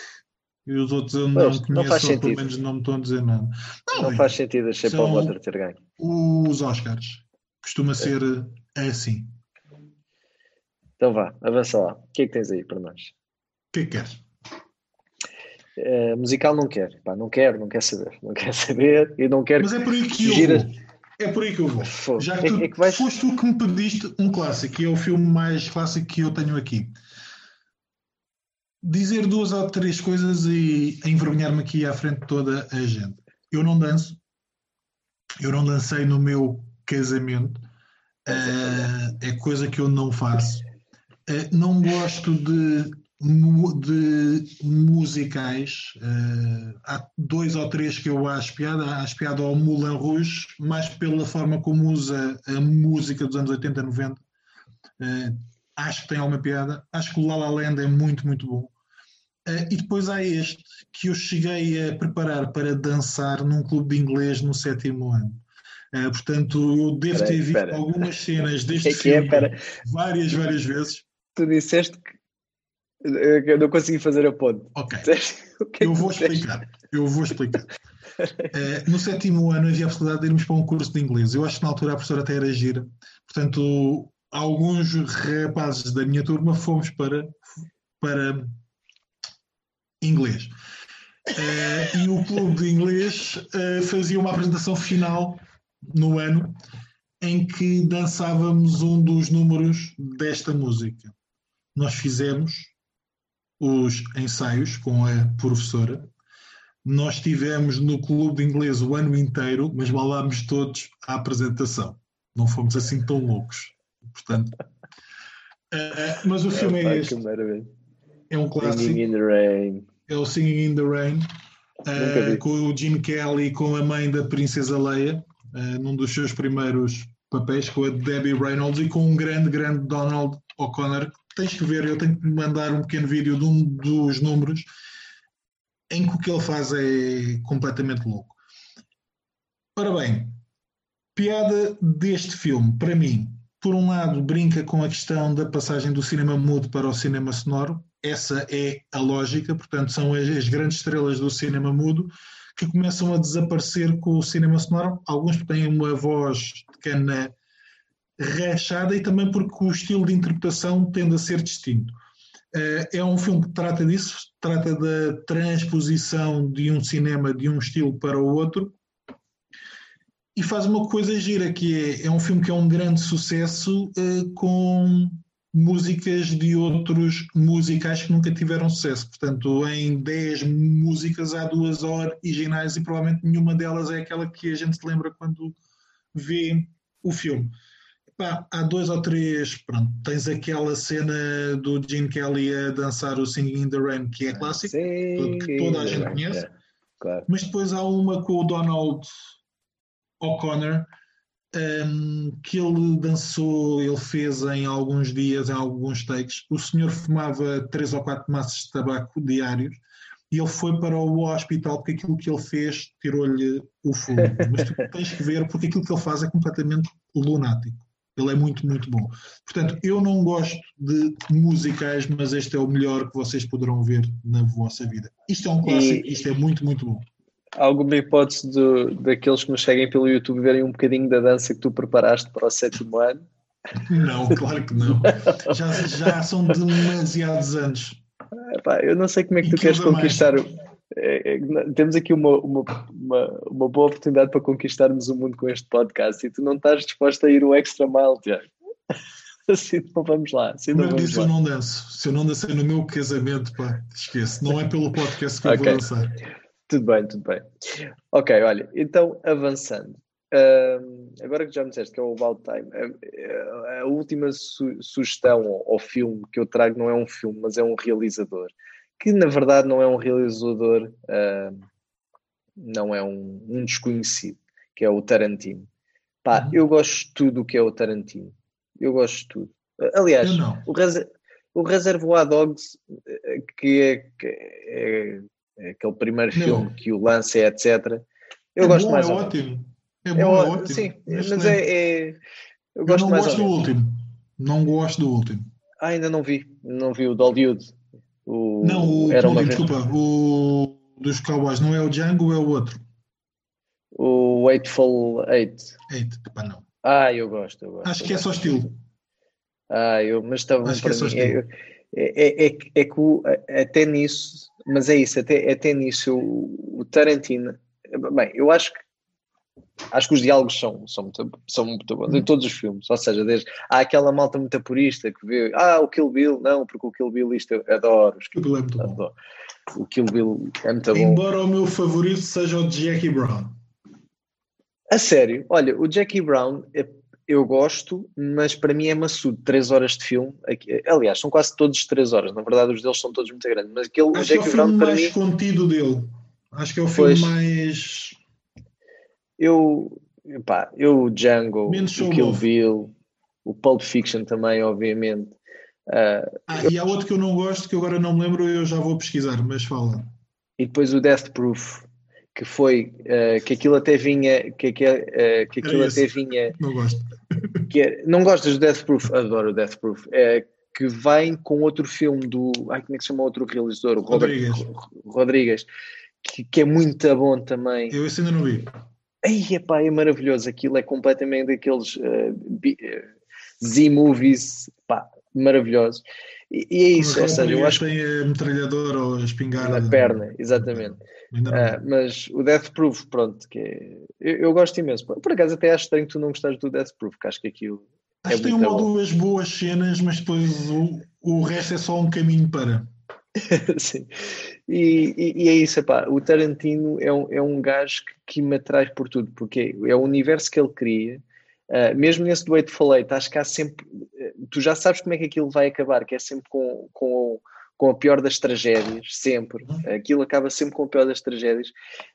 e os outros eu não pois, conheço, não ou pelo menos não me estão a dizer nada. Não, não faz sentido, achei Paul Water ter ganho. Os Oscars. Costuma é. ser assim. Então vá, avança lá. O que é que tens aí para nós? O que é que queres? Uh, musical não quer, Pá, não quero, não quer saber, não quer saber e não quero Mas é por aí que gira... eu é por aí que eu vou. Já que, é tu, é que vais... foste tu que me pediste um clássico, e é o filme mais clássico que eu tenho aqui. Dizer duas ou três coisas e envergonhar-me aqui à frente de toda a gente. Eu não danço, eu não dancei no meu casamento, uh, é coisa que eu não faço. Uh, não gosto de de musicais. Uh, há dois ou três que eu acho piada. Acho piada ao Moulin Rouge, mais pela forma como usa a música dos anos 80, 90. Uh, acho que tem alguma piada. Acho que o La La Land é muito, muito bom. Uh, e depois há este que eu cheguei a preparar para dançar num clube de inglês no sétimo ano. Uh, portanto, eu devo ter visto algumas cenas deste é, é filme é? várias, várias vezes. Tu disseste que eu não consegui fazer a ponte. Ok. eu vou explicar. Eu vou explicar. Uh, no sétimo ano havia a possibilidade de irmos para um curso de inglês. Eu acho que na altura a professora até era gira. Portanto, alguns rapazes da minha turma fomos para, para inglês. Uh, e o clube de inglês uh, fazia uma apresentação final no ano em que dançávamos um dos números desta música. Nós fizemos os ensaios com a professora. Nós tivemos no clube de inglês o ano inteiro, mas balámos todos à apresentação. Não fomos assim tão loucos. Portanto, uh, mas o filme é, é este. É um clássico. Singing in the Rain. É o Singing in the Rain. Uh, com o Gene Kelly com a mãe da Princesa Leia, uh, num dos seus primeiros papéis, com a Debbie Reynolds e com um grande, grande Donald O'Connor. Tens que ver, eu tenho que mandar um pequeno vídeo de um dos números em que o que ele faz é completamente louco. Ora bem, piada deste filme, para mim, por um lado, brinca com a questão da passagem do cinema mudo para o cinema sonoro, essa é a lógica, portanto, são as, as, grandes estrelas do cinema mudo que começam a desaparecer com o cinema sonoro, alguns têm uma voz de cana rachada e também porque o estilo de interpretação tende a ser distinto. Eh, é um filme que trata disso, trata da transposição de um cinema de um estilo para o outro e faz uma coisa gira que é, é um filme que é um grande sucesso uh, com músicas de outros musicais que nunca tiveram sucesso. Portanto, em 10 músicas há duas originais e provavelmente nenhuma delas é aquela que a gente se lembra quando vê o filme. Pá, há dois ou três, pronto, tens aquela cena do Gene Kelly a dançar o Singing in the Rain, que é clássico, que toda a gente conhece. É, claro. Mas depois há uma com o Donald O'Connor, um, que ele dançou, ele fez em alguns dias, em alguns takes. O senhor fumava três ou quatro maços de tabaco diários e ele foi para o hospital porque aquilo que ele fez tirou-lhe o fumo. Mas tu tens que ver porque aquilo que ele faz é completamente lunático. Ele é muito, muito bom. Portanto, eu não gosto de musicais, mas este é o melhor que vocês poderão ver na vossa vida. Isto é um clássico, e... isto é muito, muito bom alguma hipótese de, daqueles que nos seguem pelo YouTube verem um bocadinho da dança que tu preparaste para o sétimo ano? Não, claro que não. Já, já são demasiados anos. Epá, eu não sei como é que e tu queres conquistar. É, é, temos aqui uma, uma, uma, uma, boa oportunidade para conquistarmos o mundo com este podcast e tu não estás disposto a ir o extra mile, Tiago. Assim não vamos lá. Assim não Como eu disse, lá. eu não danço. Se eu não dancei no meu casamento, pá, esquece. Não é pelo podcast que eu okay. vou dançar. Tudo bem, tudo bem. Ok, olha, então avançando. Uh, agora que já me disseste que é o About Time, a, a última su sugestão ao, filme que eu trago não é um filme, mas é um realizador. Que na verdade não é um realizador, uh, não é um, um, desconhecido, que é o Tarantino. Pá, uhum. eu gosto de tudo o que é o Tarantino. Eu gosto de tudo. Aliás, o, Res o Reservoir Dogs, eh, que é, que é é aquele primeiro filme que o lança, etc. Eu é gosto bom, mais. É ótimo. É, bom, é, ótimo. Sim, mas, mas é, é, Eu gosto eu não mais gosto do último. Não gosto do último. Ah, ainda não vi. Não vi o Dollywood. O... Não, o, Era uma desculpa, o dos Cowboys não é o Django, é o outro. O Waitful Eight. Eight, pá, não. Ah, eu gosto, eu gosto. Acho que é só estilo. Ah, eu, mas estava Acho que é mim. É, é, é, é, que o, até nisso mas é isso, até, até nisso o, o Tarantino, bem, eu acho que acho que os diálogos são, são, muito, são muito bons em todos os filmes, ou seja, desde, há aquela malta muito purista que vê, ah, o Kill Bill, não, porque o Kill Bill isto eu adoro, o Kill Bill é muito adoro. bom. O Kill Bill é muito Embora bom. Embora o meu favorito seja o Jackie Brown. A sério, olha, o Jackie Brown é eu gosto, mas para mim é maçudo. Três horas de filme. Aliás, são quase todos três horas. Na verdade, os deles são todos muito grandes. Mas aquele Acho Jackie que é o filme mais mim, contido dele. Acho que é o filme mais. Eu, pá, eu Django, Menos o Kill Bill, o Pulp Fiction também, obviamente. Uh, ah, eu... e há outro que eu não gosto, que agora não me lembro, eu já vou pesquisar, mas fala. E depois o Death Proof, que foi uh, que aquilo até vinha que, que, uh, que aquilo até vinha não gosto. que é, não gostas do Death Proof? Adoro o Death Proof. É, que vem com outro filme do ai, como é que se chama outro realizador? Rodrigues, Rodrigues que, que, é muito bom também. Eu esse ainda não vi Ai, epá, é maravilhoso aquilo é completamente daqueles uh, Z-movies pá, maravilhosos E, e é isso, ou seja, eu acho que. tem a metralhadora ou a espingarda. Na perna, exatamente. Ah, mas o Death Proof, pronto, que é, eu, eu, gosto imenso. Por acaso até acho estranho que tu não gostares do Death Proof, que acho que aquilo. É acho é que tem uma ou duas boas cenas, mas depois o, o resto é só um caminho para. Sim. E, e, é isso, epá, o Tarantino é um, é um gajo que, que me atrai por tudo, porque é o universo que ele cria. Uh, mesmo nesse do falei, acho que há sempre. Tu já sabes como é que aquilo vai acabar, que é sempre com, com, com a pior das tragédias, sempre. Aquilo acaba sempre com a pior das tragédias,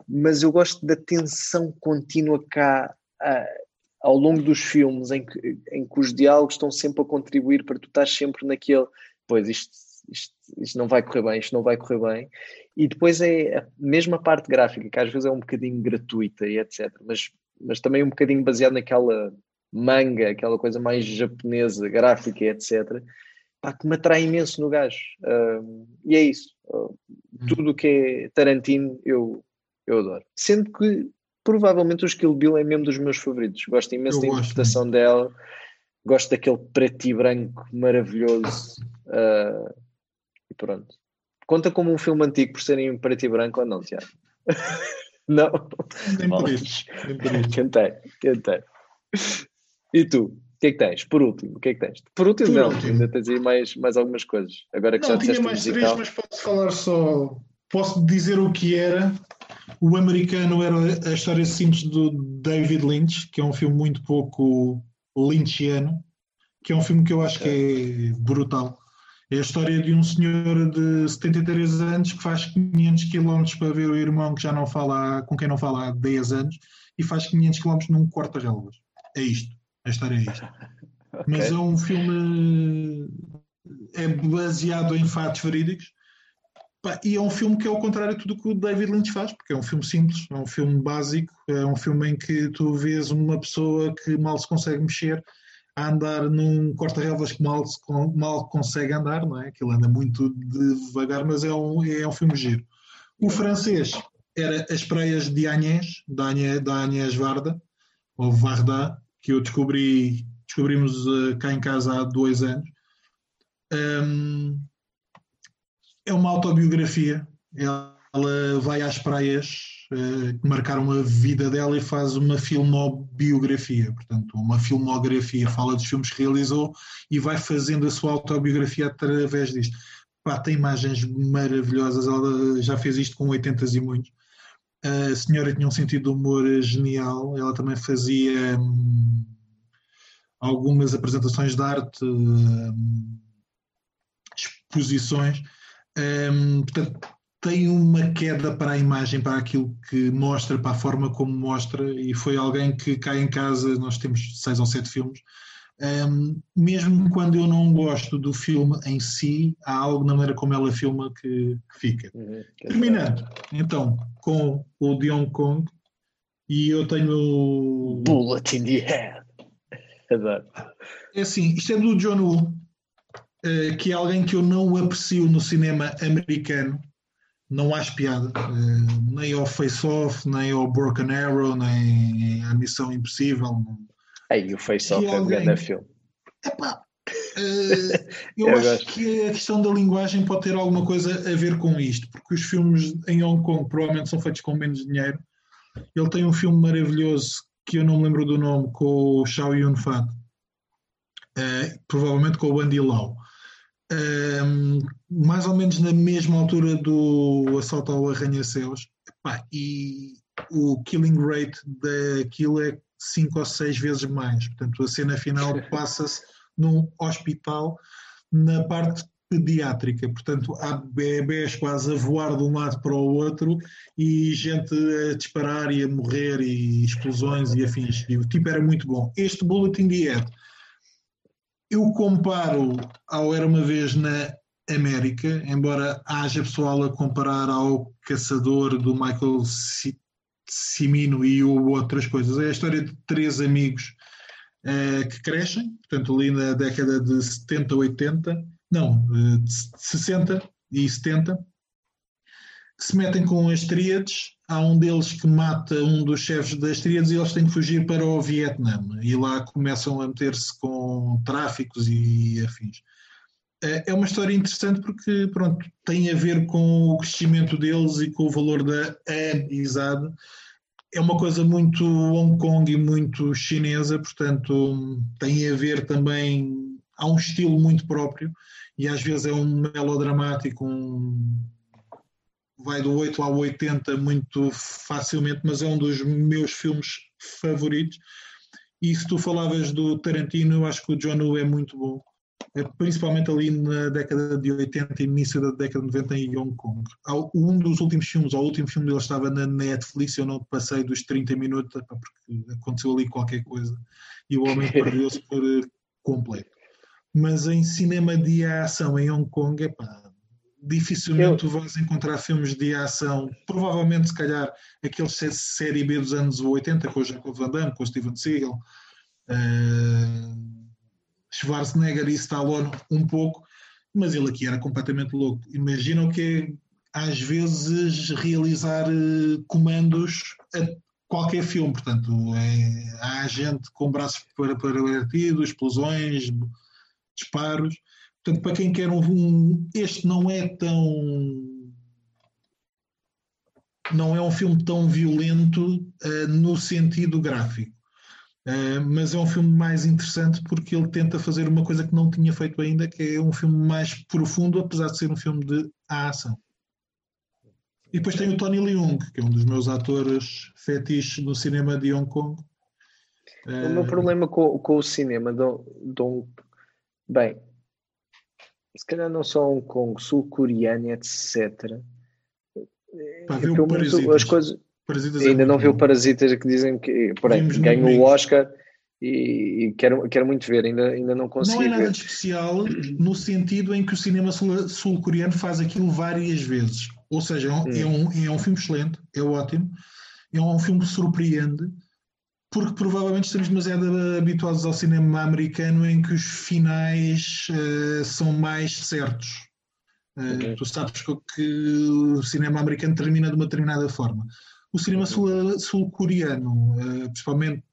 mas eu gosto da tensão contínua cá. Uh, ao longo dos filmes em que, em que os diálogos estão sempre a contribuir para tu estar sempre naquele, pois isto isto, isto, não vai correr bem, isto não vai correr bem. E depois é a mesma parte gráfica, que às vezes é um bocadinho gratuita e etc. Mas, mas também um bocadinho baseado naquela manga, aquela coisa mais japonesa, gráfica e etc. Pá, que me atrai imenso no gajo. Uh, e é isso. Uh, tudo o que é Tarantino eu, eu adoro. Sendo que provavelmente o Skill Bill é mesmo dos meus favoritos. Gosto imenso eu da interpretação gosto. dela. Gosto daquele preto e branco maravilhoso. Uh, e pronto. Conta como um filme antigo por serem preto e branco ou não, Tiago? não? Nem por isso. Tentei, tentei. E tu? O que é que tens? Por último, o que é que tens? Por último, por não, último. ainda tens aí mais, mais algumas coisas. Agora que não, já tinha mais musical. três, mas posso falar só. Posso dizer o que era. O americano era a história simples do David Lynch, que é um filme muito pouco lynchiano, que é um filme que eu acho que é brutal. É a história de um senhor de 73 anos que faz 500 km para ver o irmão que já não fala, com quem não fala há 10 anos e faz 500 km num corta-relvas. É isto. A história é isto. okay. Mas é um filme. É baseado em fatos verídicos. E é um filme que é ao contrário de tudo o que o David Lynch faz, porque é um filme simples, é um filme básico, é um filme em que tu vês uma pessoa que mal se consegue mexer a andar num corta-relvas que mal, mal consegue andar, não é? Aquilo anda muito devagar, mas é um, é um filme giro. O francês era As Praias de Agnès, da Agnès Varda, ou Varda, que eu descobri, descobrimos uh, cá em casa há dois anos. É uma autobiografia. Ela vai às praias eh, que marcaram a vida dela e faz uma filmobiografia, portanto, uma filmografia, fala dos filmes que realizou e vai fazendo a sua autobiografia através disto. Pá, tem imagens maravilhosas, ela já fez isto com 80 e muitos. A senhora tinha um sentido de humor genial, ela também fazia hum, algumas apresentações de arte, hum, exposições. Hum, portanto, tem uma queda para a imagem, para aquilo que mostra, para a forma como mostra, e foi alguém que cá em casa, nós temos seis ou sete filmes, um, mesmo quando eu não gosto do filme em si, há algo na maneira como ela filma que, que fica. Uhum, que Terminando, então, com o de Hong Kong, e eu tenho. Bullet in the head. Adoro. É assim, isto é do John Woo, eh, que é alguém que eu não aprecio no cinema americano não há piada, uh, nem ao Face Off, nem ao Broken Arrow, nem à Missão Impossível. Aí o Face Off é alguém... um grande filme. Epá, uh, eu, eu, acho gosto. que a questão da linguagem pode ter alguma coisa a ver com isto, porque os filmes em Hong Kong provavelmente são feitos com menos dinheiro. Ele tem um filme maravilhoso que eu não me lembro do nome, com o Xiao Yun Fan, uh, provavelmente com o Andy Lau um, mais ou menos na mesma altura do assalto ao arranha-céus, e o killing rate daquilo é 5 ou 6 vezes mais. Portanto, a cena final passa-se num hospital na parte pediátrica, portanto há bebés quase a voar de um lado para o outro e gente a disparar e a morrer e explosões e afins. E o tipo era muito bom. Este Bulletin the Head eu comparo ao Era Uma Vez na América, embora haja pessoal a comparar ao Caçador do Michael Cimino e outras coisas. É a história de três amigos uh, que crescem, portanto, ali na década de 70, 80, não, uh, de 60 e 70, se metem com as tríades há um deles que mata um dos chefes das tríades e eles têm que fugir para o Vietnã. E lá começam a meter-se com tráficos e afins. é uma história interessante porque pronto, tem a ver com o crescimento deles e com o valor da amizade. É uma coisa muito Hong Kong e muito chinesa, portanto tem a ver também, há um estilo muito próprio e às vezes é um melodramático, um, vai do 8 ao 80 muito facilmente, mas é um dos meus filmes favoritos. E se tu falavas do Tarantino, eu acho que o John Woo é muito bom. É, principalmente ali na década de 80 e início da década de 90 em Hong Kong. Um dos últimos filmes, ou o último filme dele estava na Netflix, eu não passei dos 30 minutos, porque aconteceu ali qualquer coisa e o homem perdeu-se por eh, completo. Mas em cinema de ação em Hong Kong, epá, dificilmente eu... vais encontrar filmes de ação, provavelmente se calhar aqueles série B dos anos 80 com o Jacob Van Damme, com o Steven Seagal, uh, Schwarzenegger e Stallone um pouco, mas ele aqui era completamente louco. Imagina o que é, às vezes, realizar uh, comandos a qualquer filme. Portanto, é, há gente com braços para, para partidos, explosões, disparos. Portanto, para quem quer um, um, Este não é tão. Não é um filme tão violento uh, no sentido gráfico. Uh, mas é um filme mais interessante porque ele tenta fazer uma coisa que não tinha feito ainda, que é um filme mais profundo, apesar de ser um filme de ação. E depois tem o Tony Leung, que é um dos meus atores fetiches no cinema de Hong Kong. O meu problema com, com o cinema de, de Bem, se calhar não só Hong Kong, sul-coreano, etc. Pá, é as coisas Parasitas é ainda é não vi o Parasitas que dizem que por aí, ganhou o Oscar e, e, quero, quero muito ver, ainda, ainda não consegui Não é nada ver. de especial no sentido em que o cinema sul-coreano faz aquilo várias vezes. Ou seja, é um, hum. é um, é um filme excelente, é ótimo, é um filme que surpreende, porque provavelmente estamos demasiado habituados ao cinema americano em que os finais uh, são mais certos. Uh, Tu sabes que o cinema americano termina de uma determinada forma. O cinema sul-coreano, eh, principalmente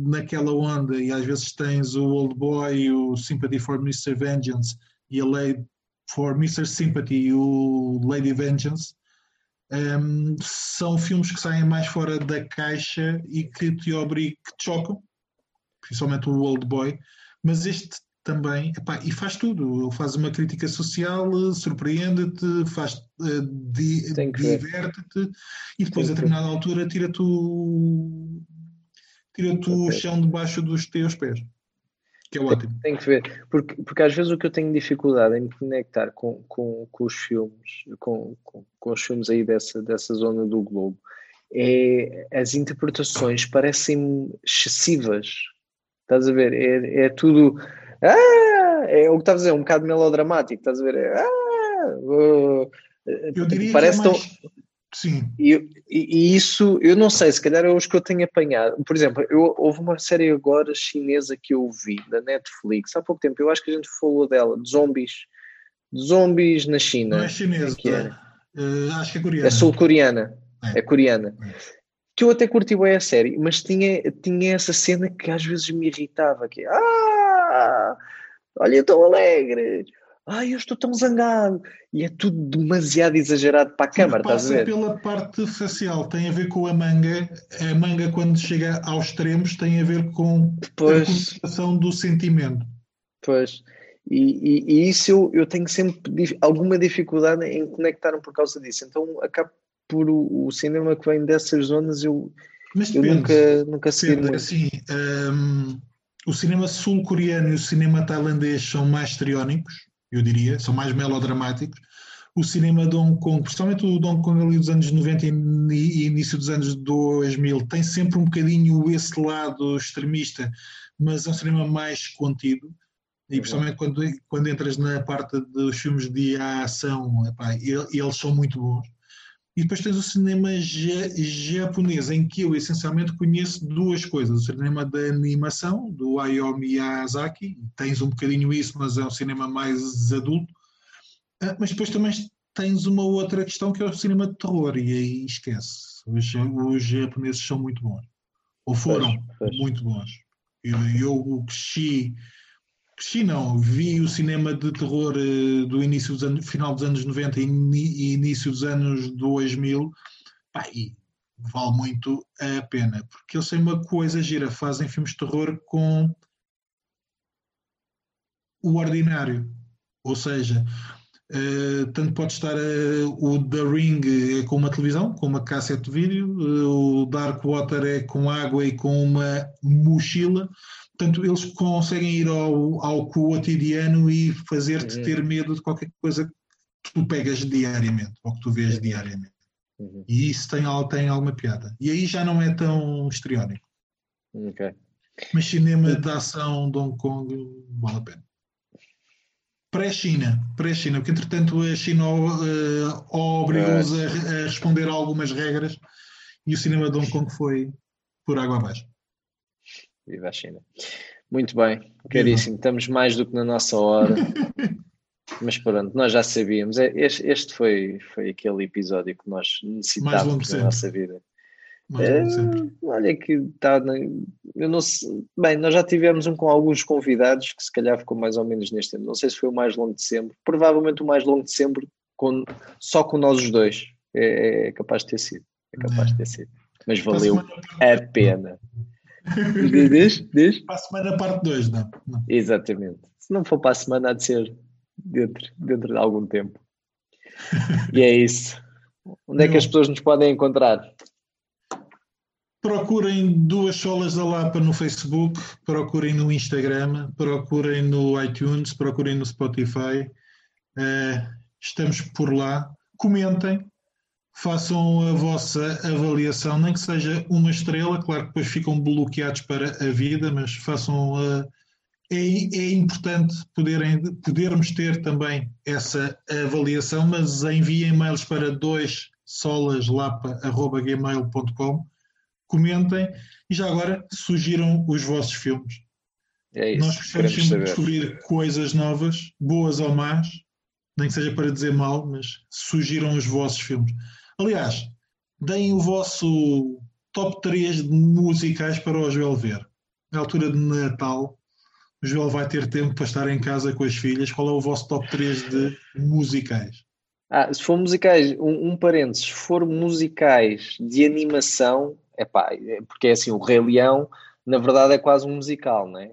naquela onda, e às vezes tens o Old Boy, o Sympathy for Mr. Vengeance e a Lady for Mr. Sympathy e o Lady Vengeance, um, são filmes que saem mais fora da caixa e que te obrigam, que te chocam, principalmente o Old Boy, mas este também, epá, e faz tudo, ele faz uma crítica social, surpreende-te, faz uh, di, diverte-te e depois a determinada altura tira-te o, tira o chão debaixo dos teus pés. Que é ótimo. Que ver, porque, porque às vezes o que eu tenho dificuldade em me conectar com, com, com os filmes, com, com, com os filmes aí dessa, dessa zona do globo, é as interpretações parecem excessivas. Estás a ver? É, é tudo ah, é o que estás a dizer, um bocado melodramático, estás a ver? É, ah, uh, eu diria parece que é mais... tão... Sim. E, e, e, isso, eu não sei, se calhar é os que eu tenho apanhado. Por exemplo, eu, houve uma série agora chinesa que eu vi, da Netflix, há pouco tempo, eu acho que a gente falou dela, de zombies, de zombies na China. Não é chinesa, que é? Uh, acho que é coreana. É sul-coreana, é. é. coreana. É. Que eu até curti bem a série, mas tinha, tinha essa cena que às vezes me irritava, que é, ah, olha, eu estou alegre, ai, eu estou tão zangado. E é tudo demasiado exagerado para a câmara, estás a ver? pela parte facial, tem a ver com a manga. A manga, quando chega aos extremos, tem a ver com pois, a comunicação do sentimento. Pois. E, e, e, isso eu, eu tenho sempre alguma dificuldade em conectar-me por causa disso. Então acabo por o, o cinema que vem dessas zonas eu, eu nunca, nunca segui muito. Assim, hum, o cinema sul-coreano e o cinema tailandês são mais histriónicos, eu diria, são mais melodramáticos. O cinema de Hong Kong, principalmente o de Hong Kong ali dos anos 90 e início dos anos 2000, tem sempre um bocadinho esse lado extremista, mas é um cinema mais contido. E principalmente quando, quando entras na parte dos filmes de ação, epá, eles são muito bons. E depois tens o cinema japonês, em que eu essencialmente conheço duas coisas: o cinema da animação, do Hayao Miyazaki, tens um bocadinho isso, mas é um cinema mais adulto. Ah, mas depois também tens uma outra questão que é o cinema de terror, e aí esquece. Os, os japoneses são muito bons, ou foram pois, pois. muito bons. Eu, eu cresci, sim, não. Vi o cinema de terror uh, do início dos anos, final dos anos 90 e, início dos anos 2000. Pá, e vale muito a pena, porque eles têm uma coisa gira, fazem filmes de terror com o ordinário. Ou seja, uh, tanto pode estar uh, o The Ring é com uma televisão, com uma cassete de vídeo, uh, o Dark Water é com água e com uma mochila. Portanto, eles conseguem ir ao, ao cotidiano e fazer-te uhum. ter medo de qualquer coisa que tu pegas diariamente ou que tu vês uhum. diariamente. Uhum. E isso tem, tem alguma piada. E aí já não é tão histriónico. Ok. Mas cinema de ação de Hong Kong vale a pena. Pré-China, pré-China, porque entretanto a China uh, obrigou-os a, a, responder a algumas regras e o cinema de Hong Kong foi por água abaixo. Viva a China. Muito bem, caríssimo, estamos mais do que na nossa hora. Mas pronto, nós já sabíamos. É, este, este foi, foi aquele episódio que nós necessitávamos na nossa vida. É, olha que está. Eu não sei, bem, nós já tivemos um com alguns convidados que se calhar ficou mais ou menos neste tempo. Não sei se foi o mais longo de sempre. Provavelmente o mais longo de sempre, com, só com nós os dois. É, é capaz de ter sido. É capaz de ter sido. Mas valeu a pena. diz, diz? Para a semana, parte 2, não, não? Exatamente. Se não for para a semana, há de ser dentro, dentro de algum tempo. E é isso. Onde é que as pessoas nos podem encontrar? Procurem duas solas da Lapa no Facebook, procurem no Instagram, procurem no iTunes, procurem no Spotify. Uh, estamos por lá. Comentem, façam a vossa avaliação, nem que seja uma estrela, claro que depois ficam bloqueados para a vida, mas façam a é, é importante poderem, podermos ter também essa avaliação, mas enviem e-mails para dois solaslapa.gmail.com comentem e já agora sugiram os vossos filmes. É isso, Nós gostamos sempre de descobrir coisas novas, boas ou más, nem que seja para dizer mal, mas sugiram os vossos filmes. Aliás, deem o vosso top 3 de musicais para o Joel ver. Na altura de Natal, o Joel vai ter tempo para estar em casa com as filhas. Qual é o vosso top 3 de musicais? Ah, se for musicais, um, um parênteses, se for musicais de animação, é pá, porque é assim, o Rei Leão, na verdade, é quase um musical, não é?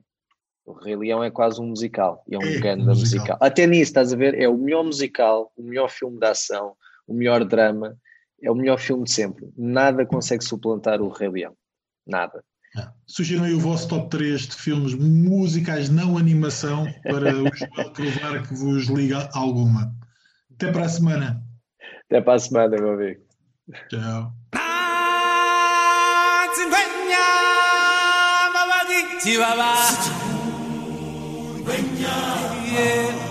O Rei Leão é quase um musical, e é um é, grande musical. musical. Até nisso, estás a ver? É o melhor musical, o melhor filme de ação, o melhor drama, é o melhor filme de sempre. Nada consegue suplantar o Rei Leão. Nada. É. Sugiram aí o vosso top 3 de filmes musicais não animação para o Joel provar que vos liga alguma. Até para a semana. Até para a semana, meu amigo. Tchau. Yeah.